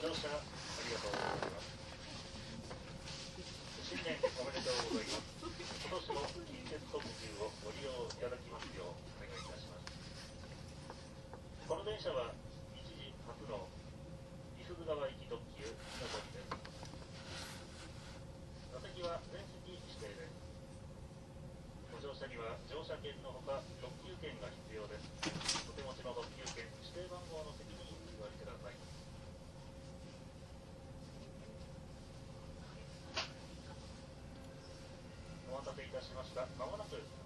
ご乗車ありがとうございます。新年おめでとうございます。今年も近鉄特急をご利用いただきますようお願いいたします。この電車は一時初の伊豆川行き特急のぞみです。座席は全席指定です。ご乗車には乗車券のほか特急券が必要です。お手持ちの特急券指定番号の席にお座りください。お待たせいたしました。まもなく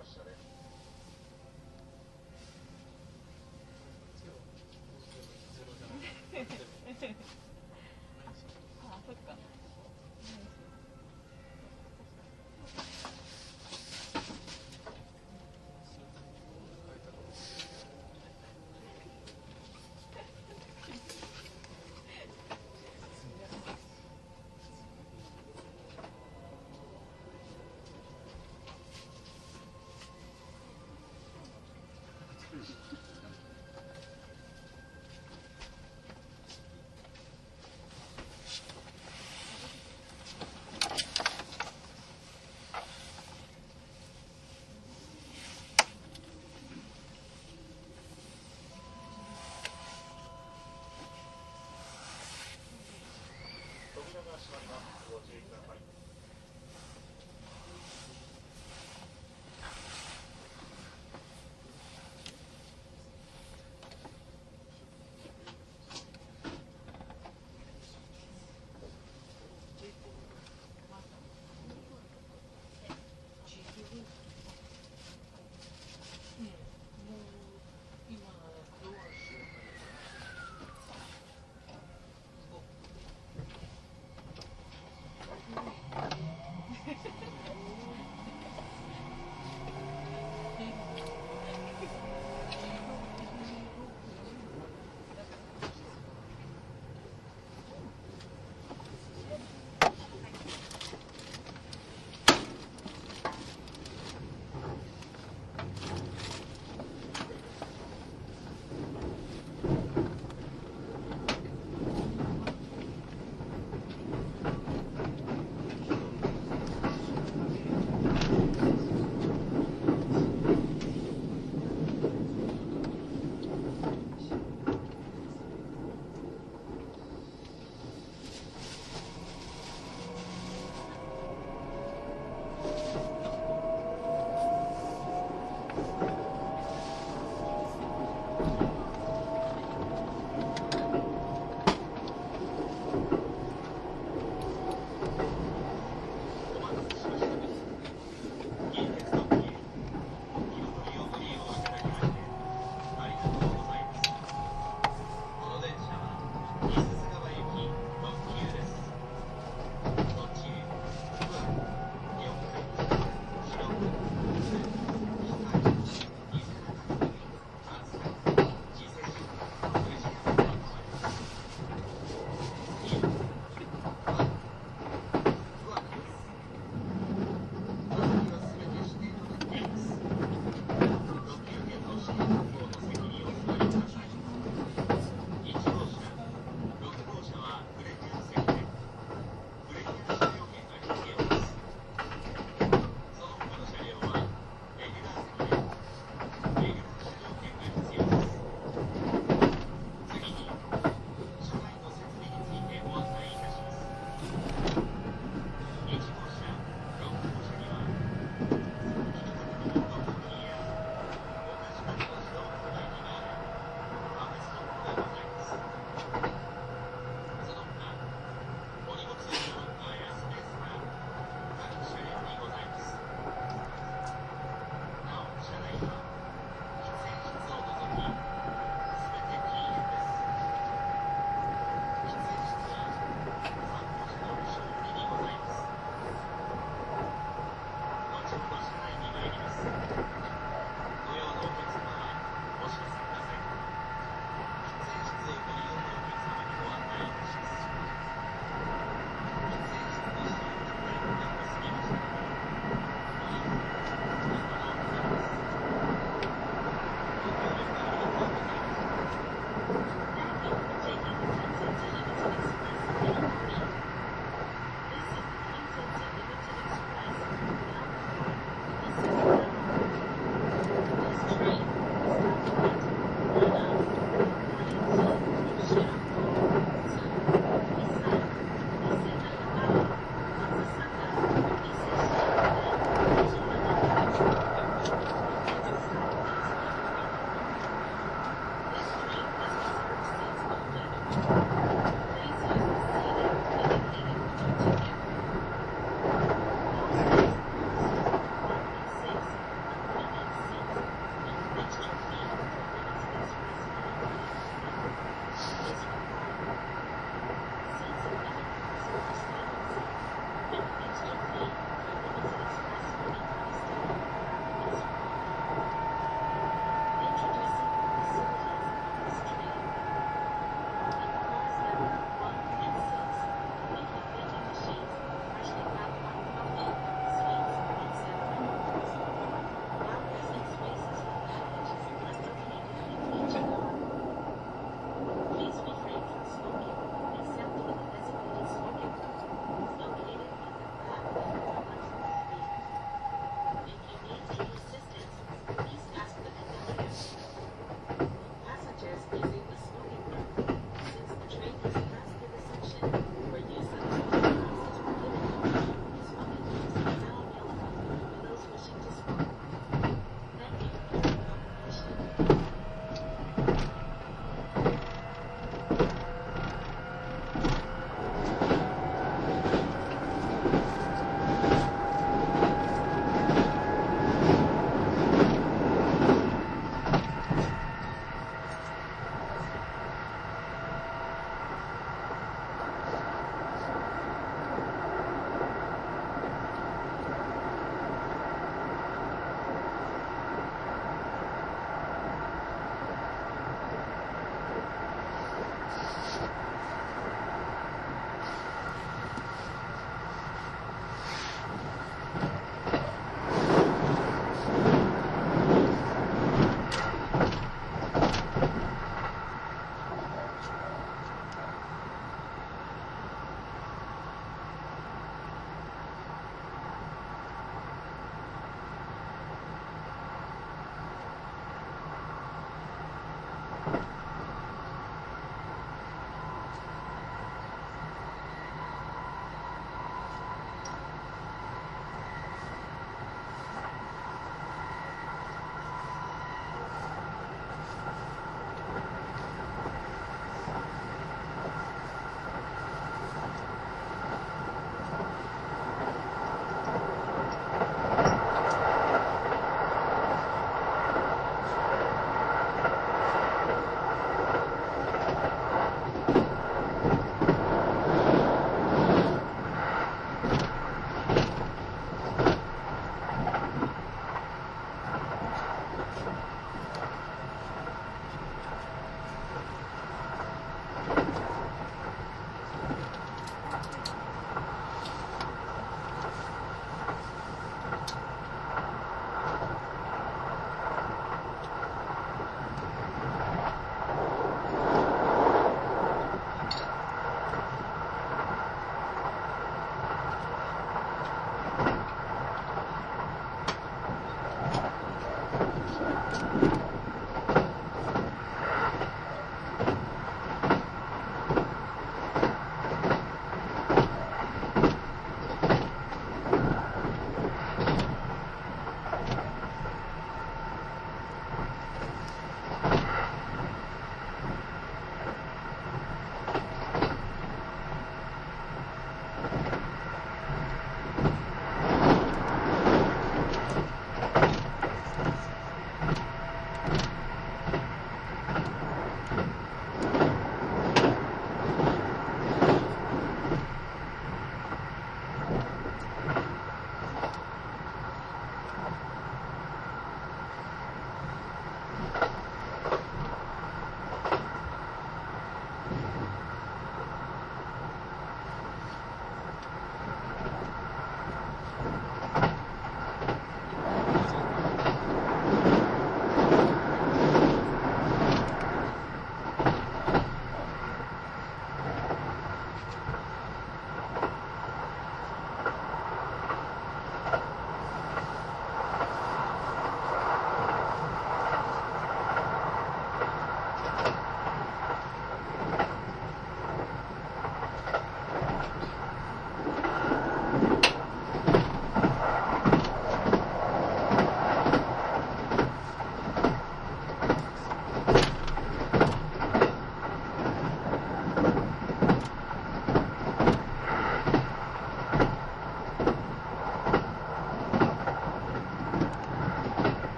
Thanks.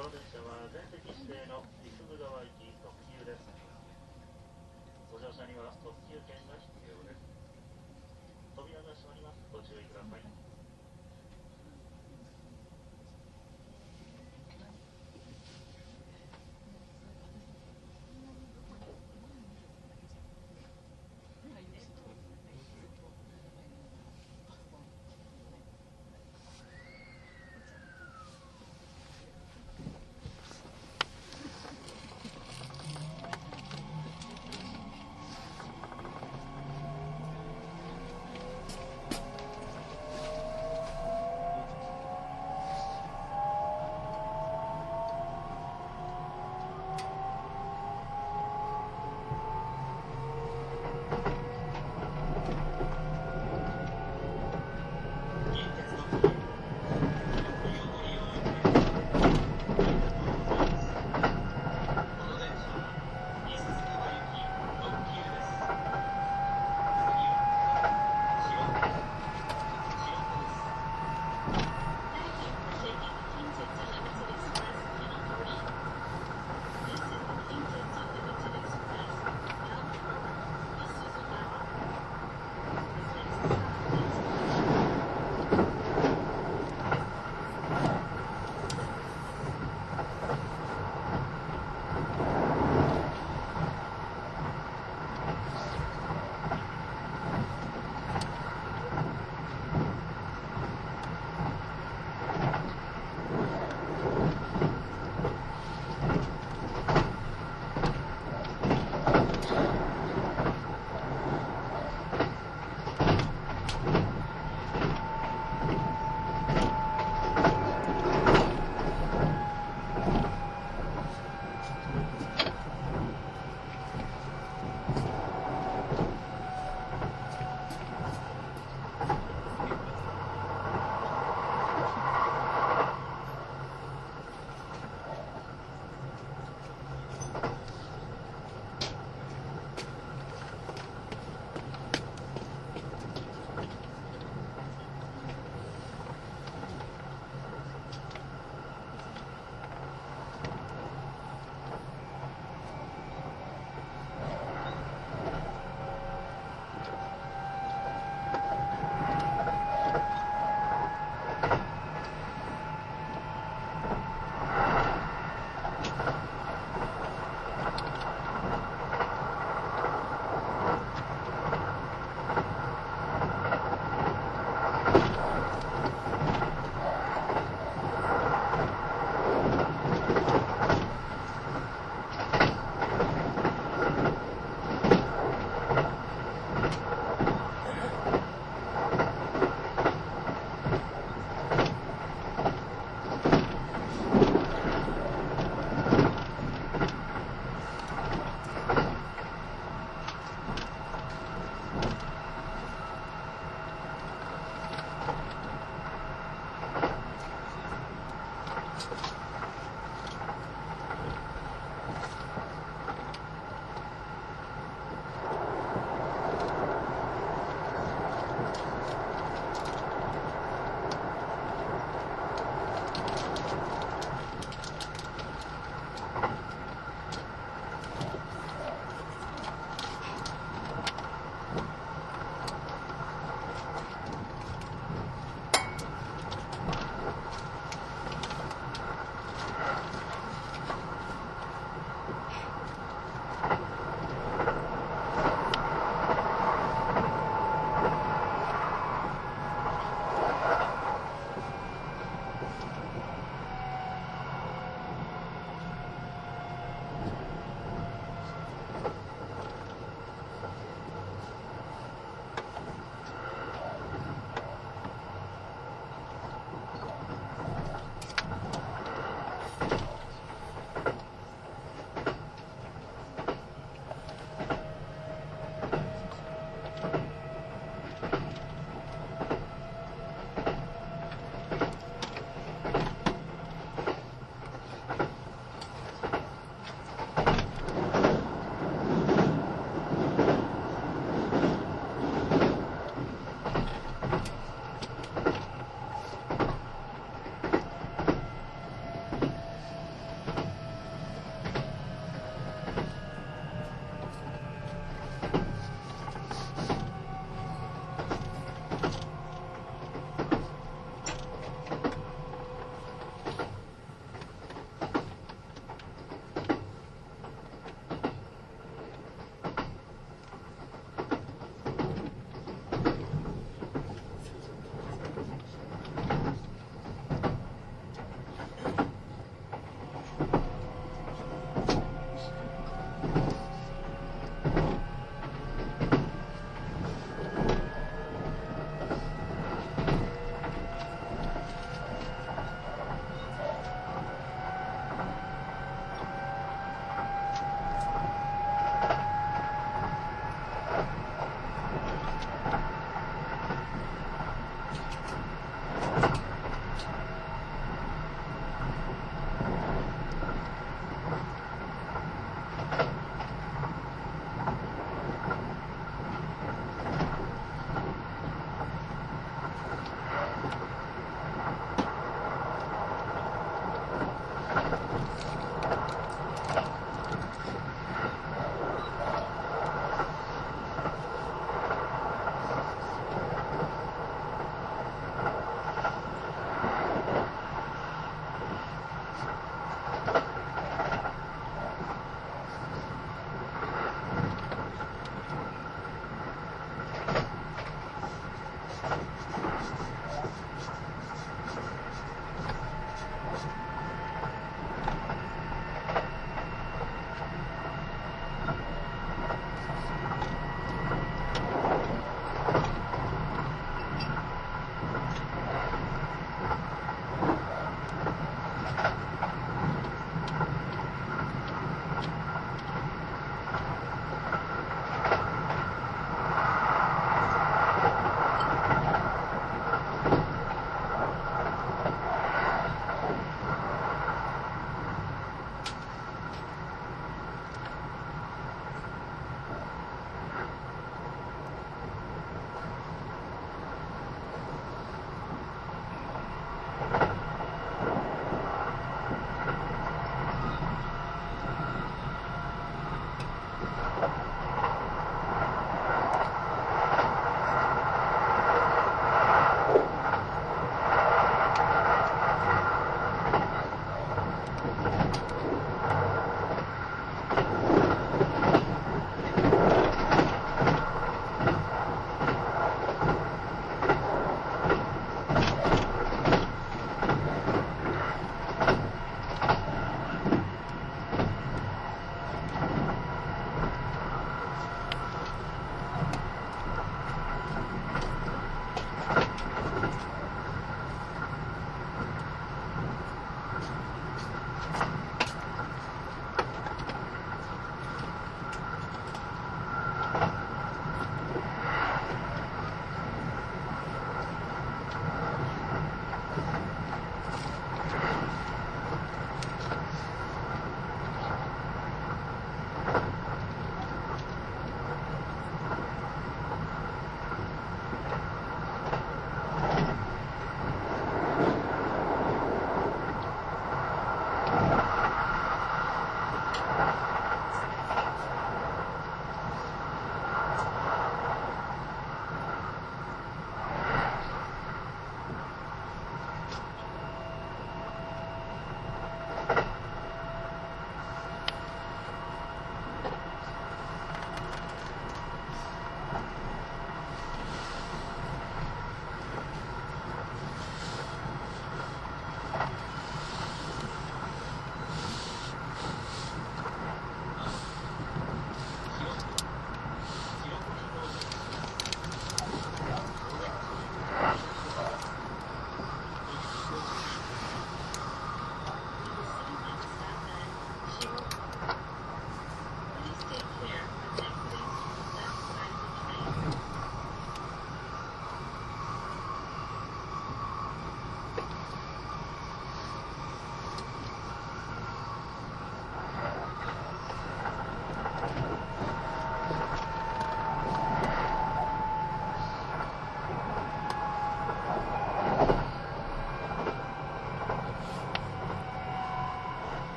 この列車は全席指定の陸部川行き特急です。ご乗車には特急券が必要です。扉が閉まります。ご注意ください。「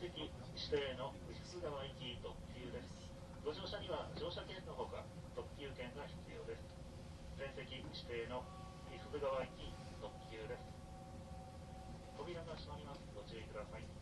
席指定の富士川行き特急ですご乗車には乗車券のほか特急券が必要です全席指定の富士川行き特急です扉が閉まりますご注意ください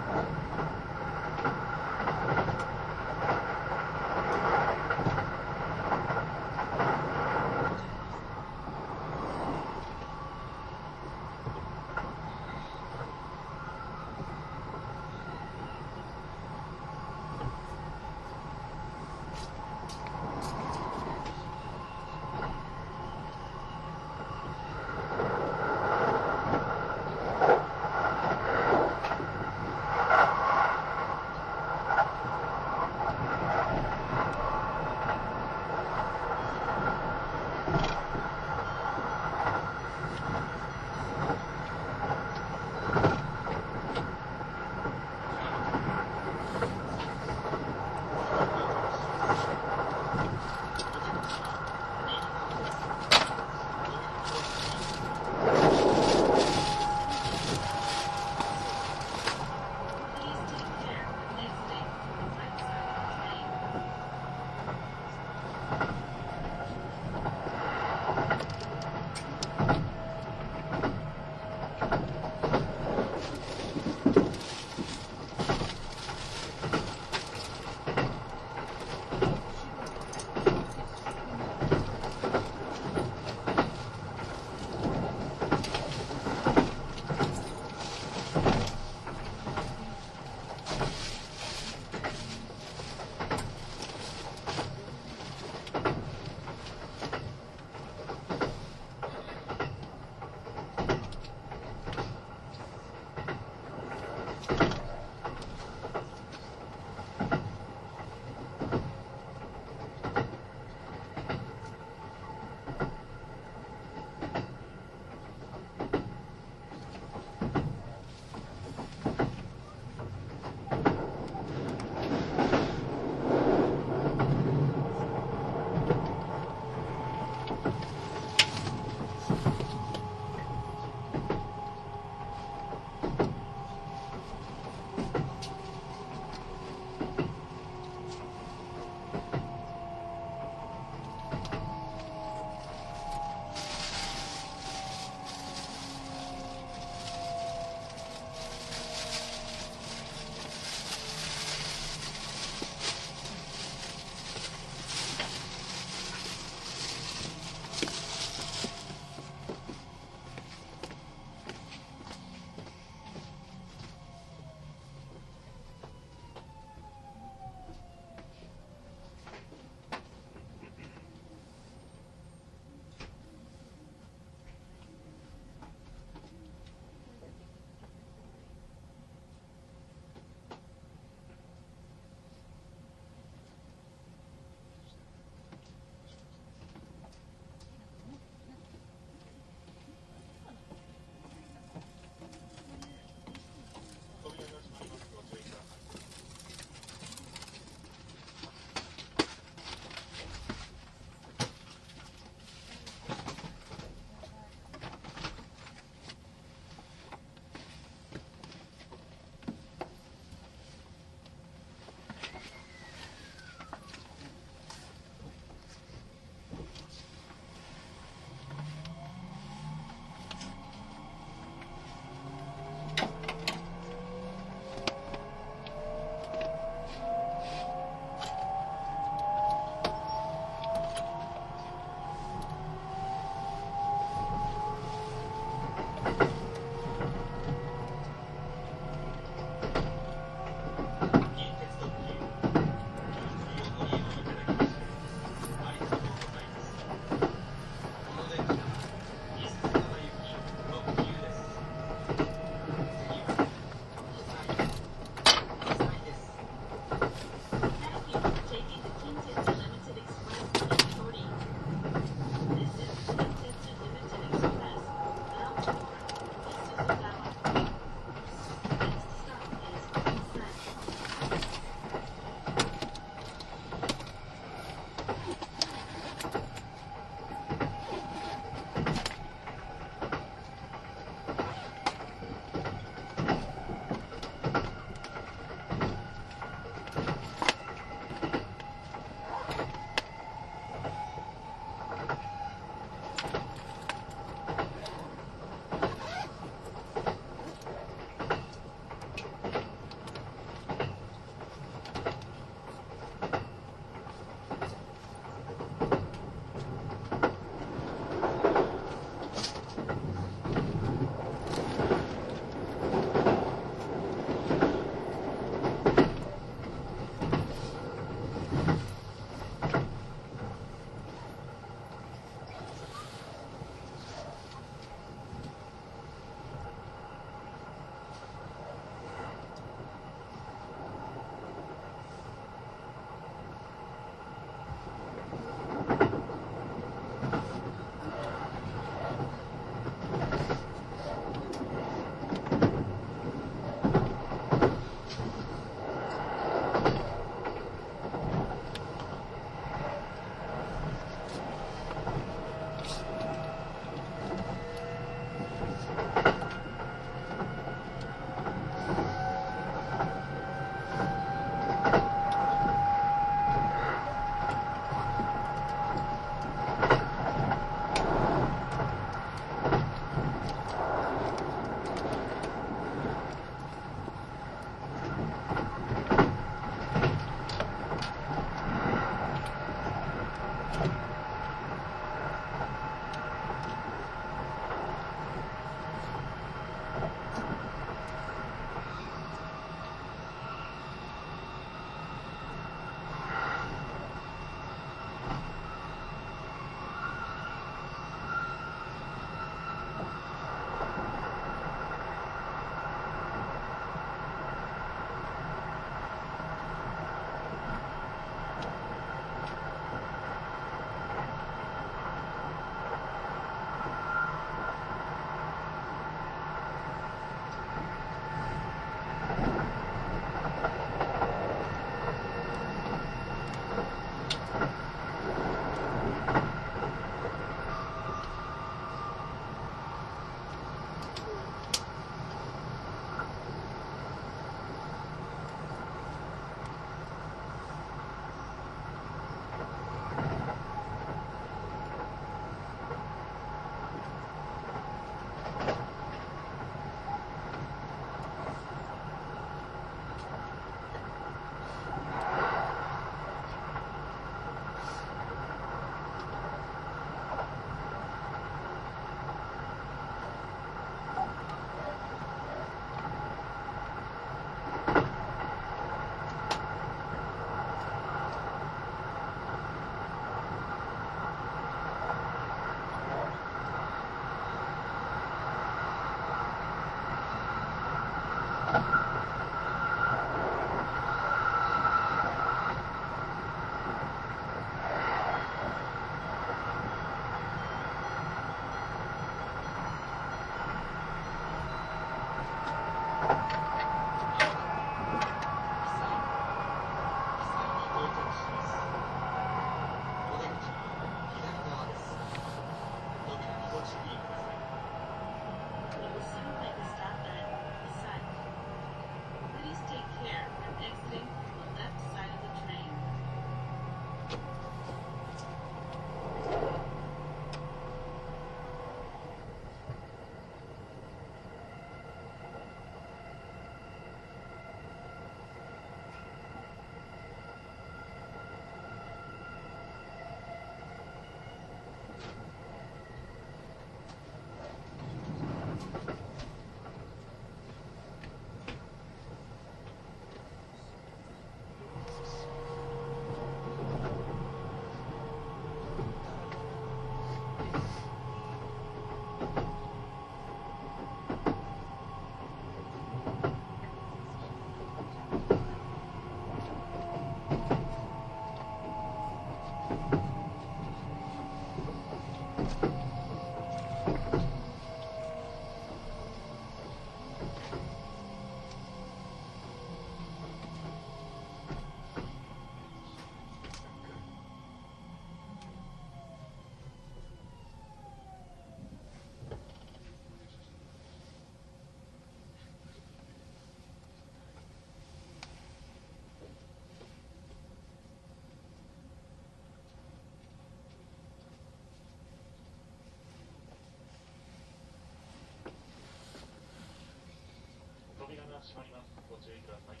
閉まります。ご注意ください。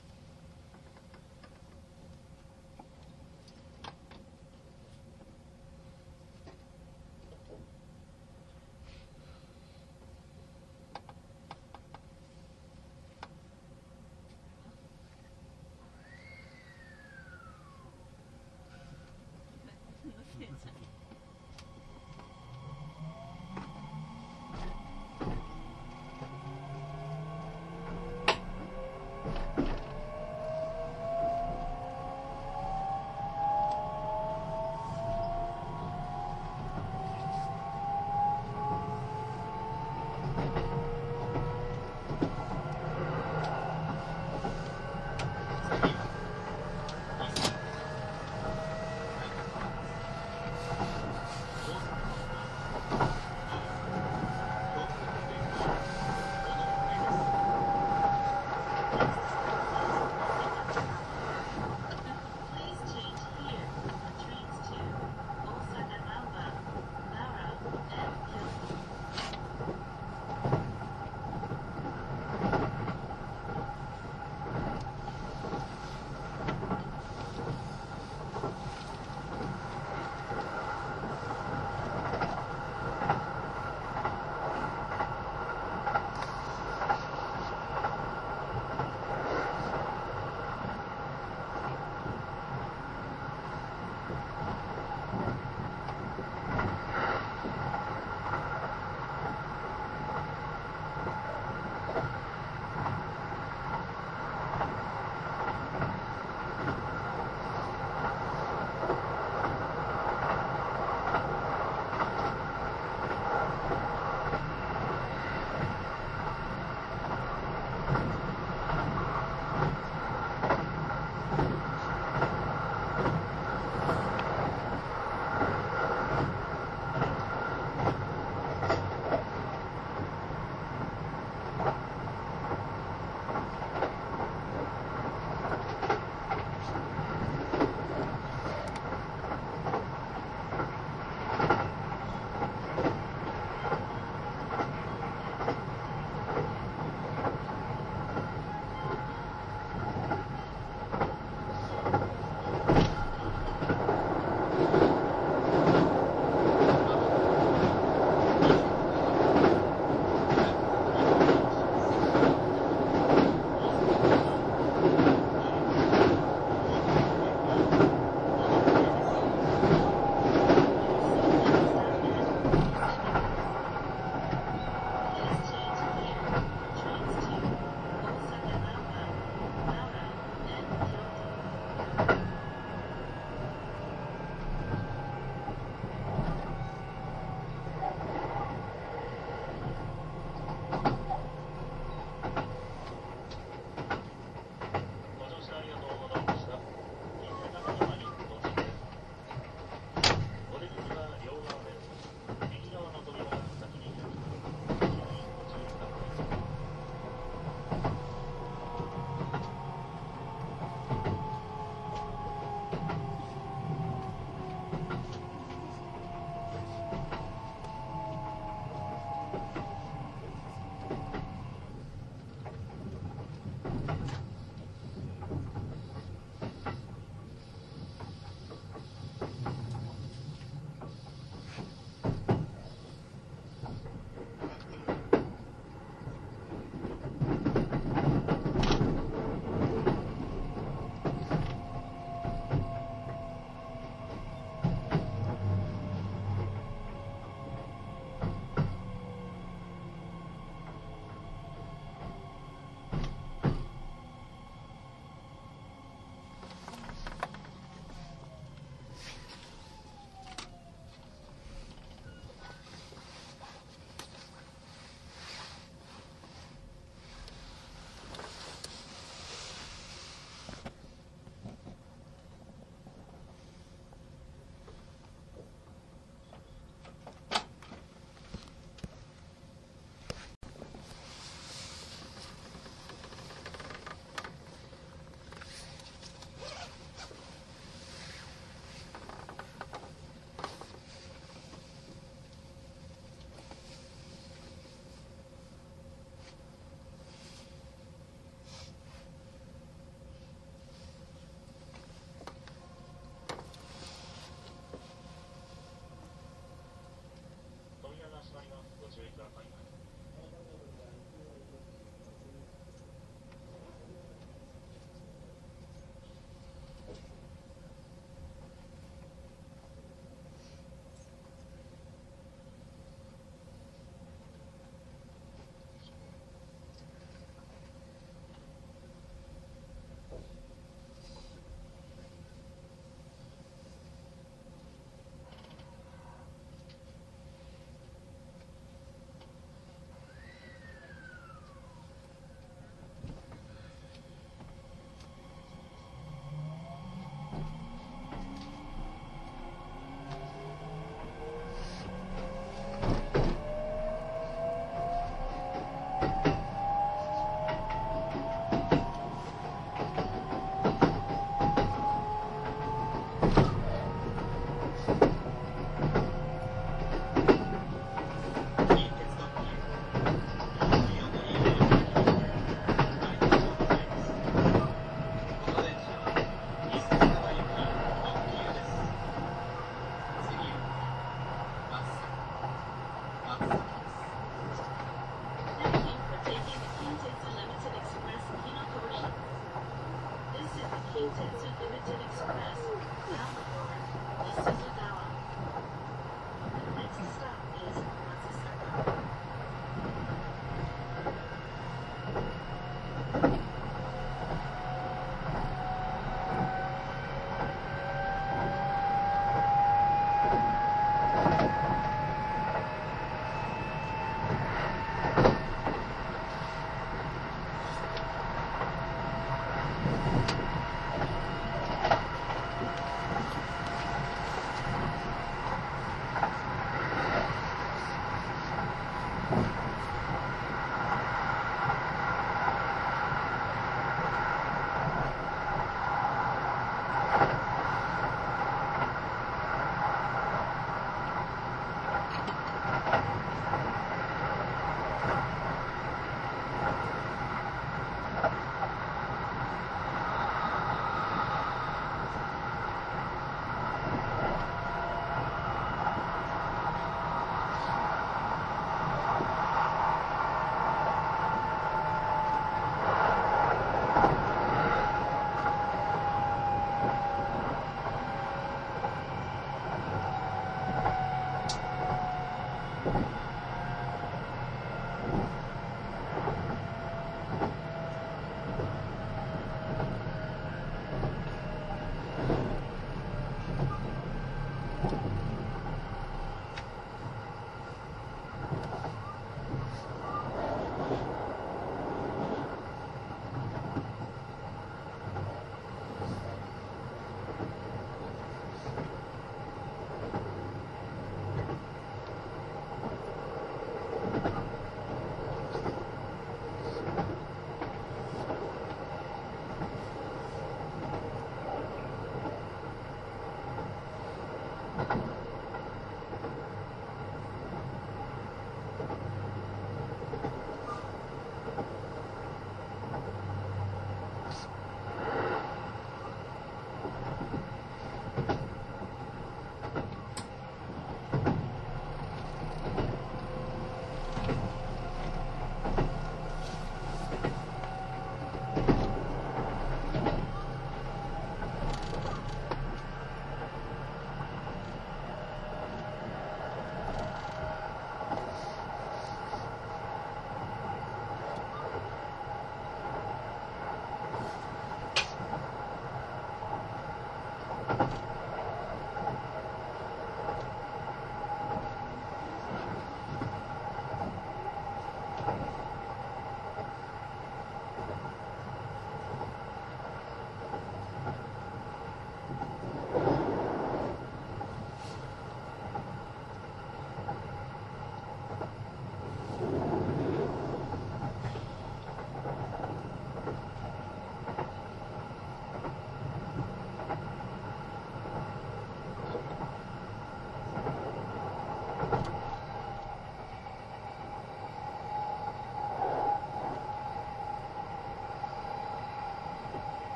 Kansas City Limited Express.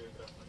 Thank you.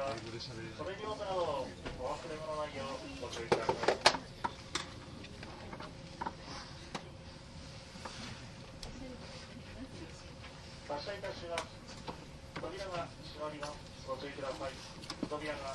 それによってなどお忘れない扉が閉まりますご注意ください。扉が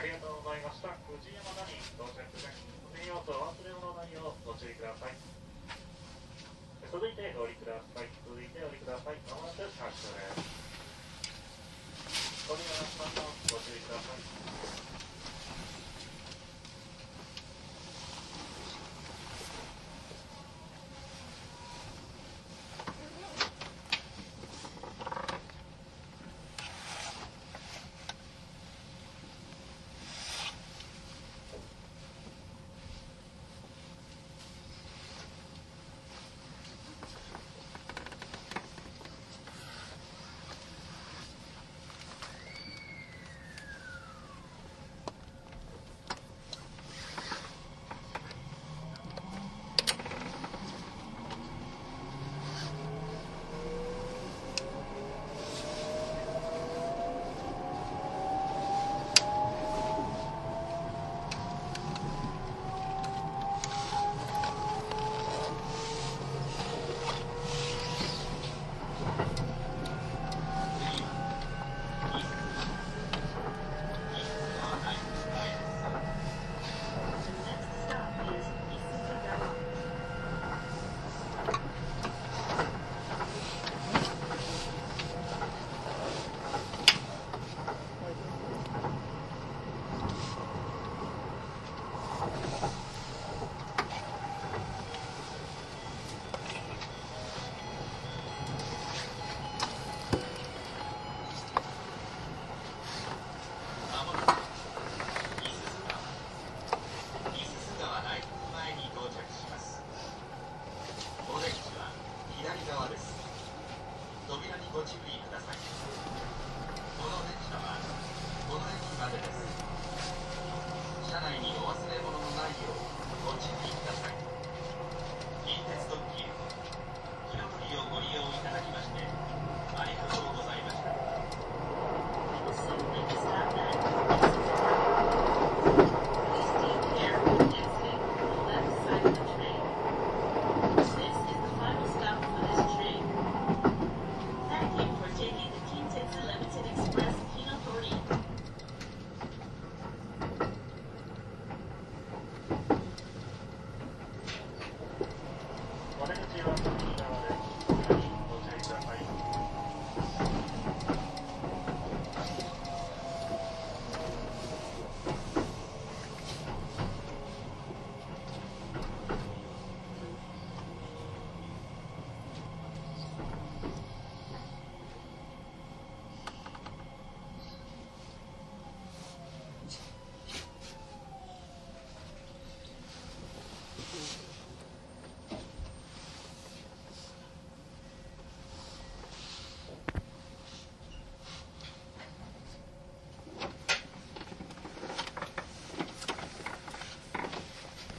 ありがとうございました。藤山谷到着です。専用と忘れ物ないようご注意ください。続いてお降りください。続いてお降りください。まもなく発車です。扉が閉まりますご注意ください。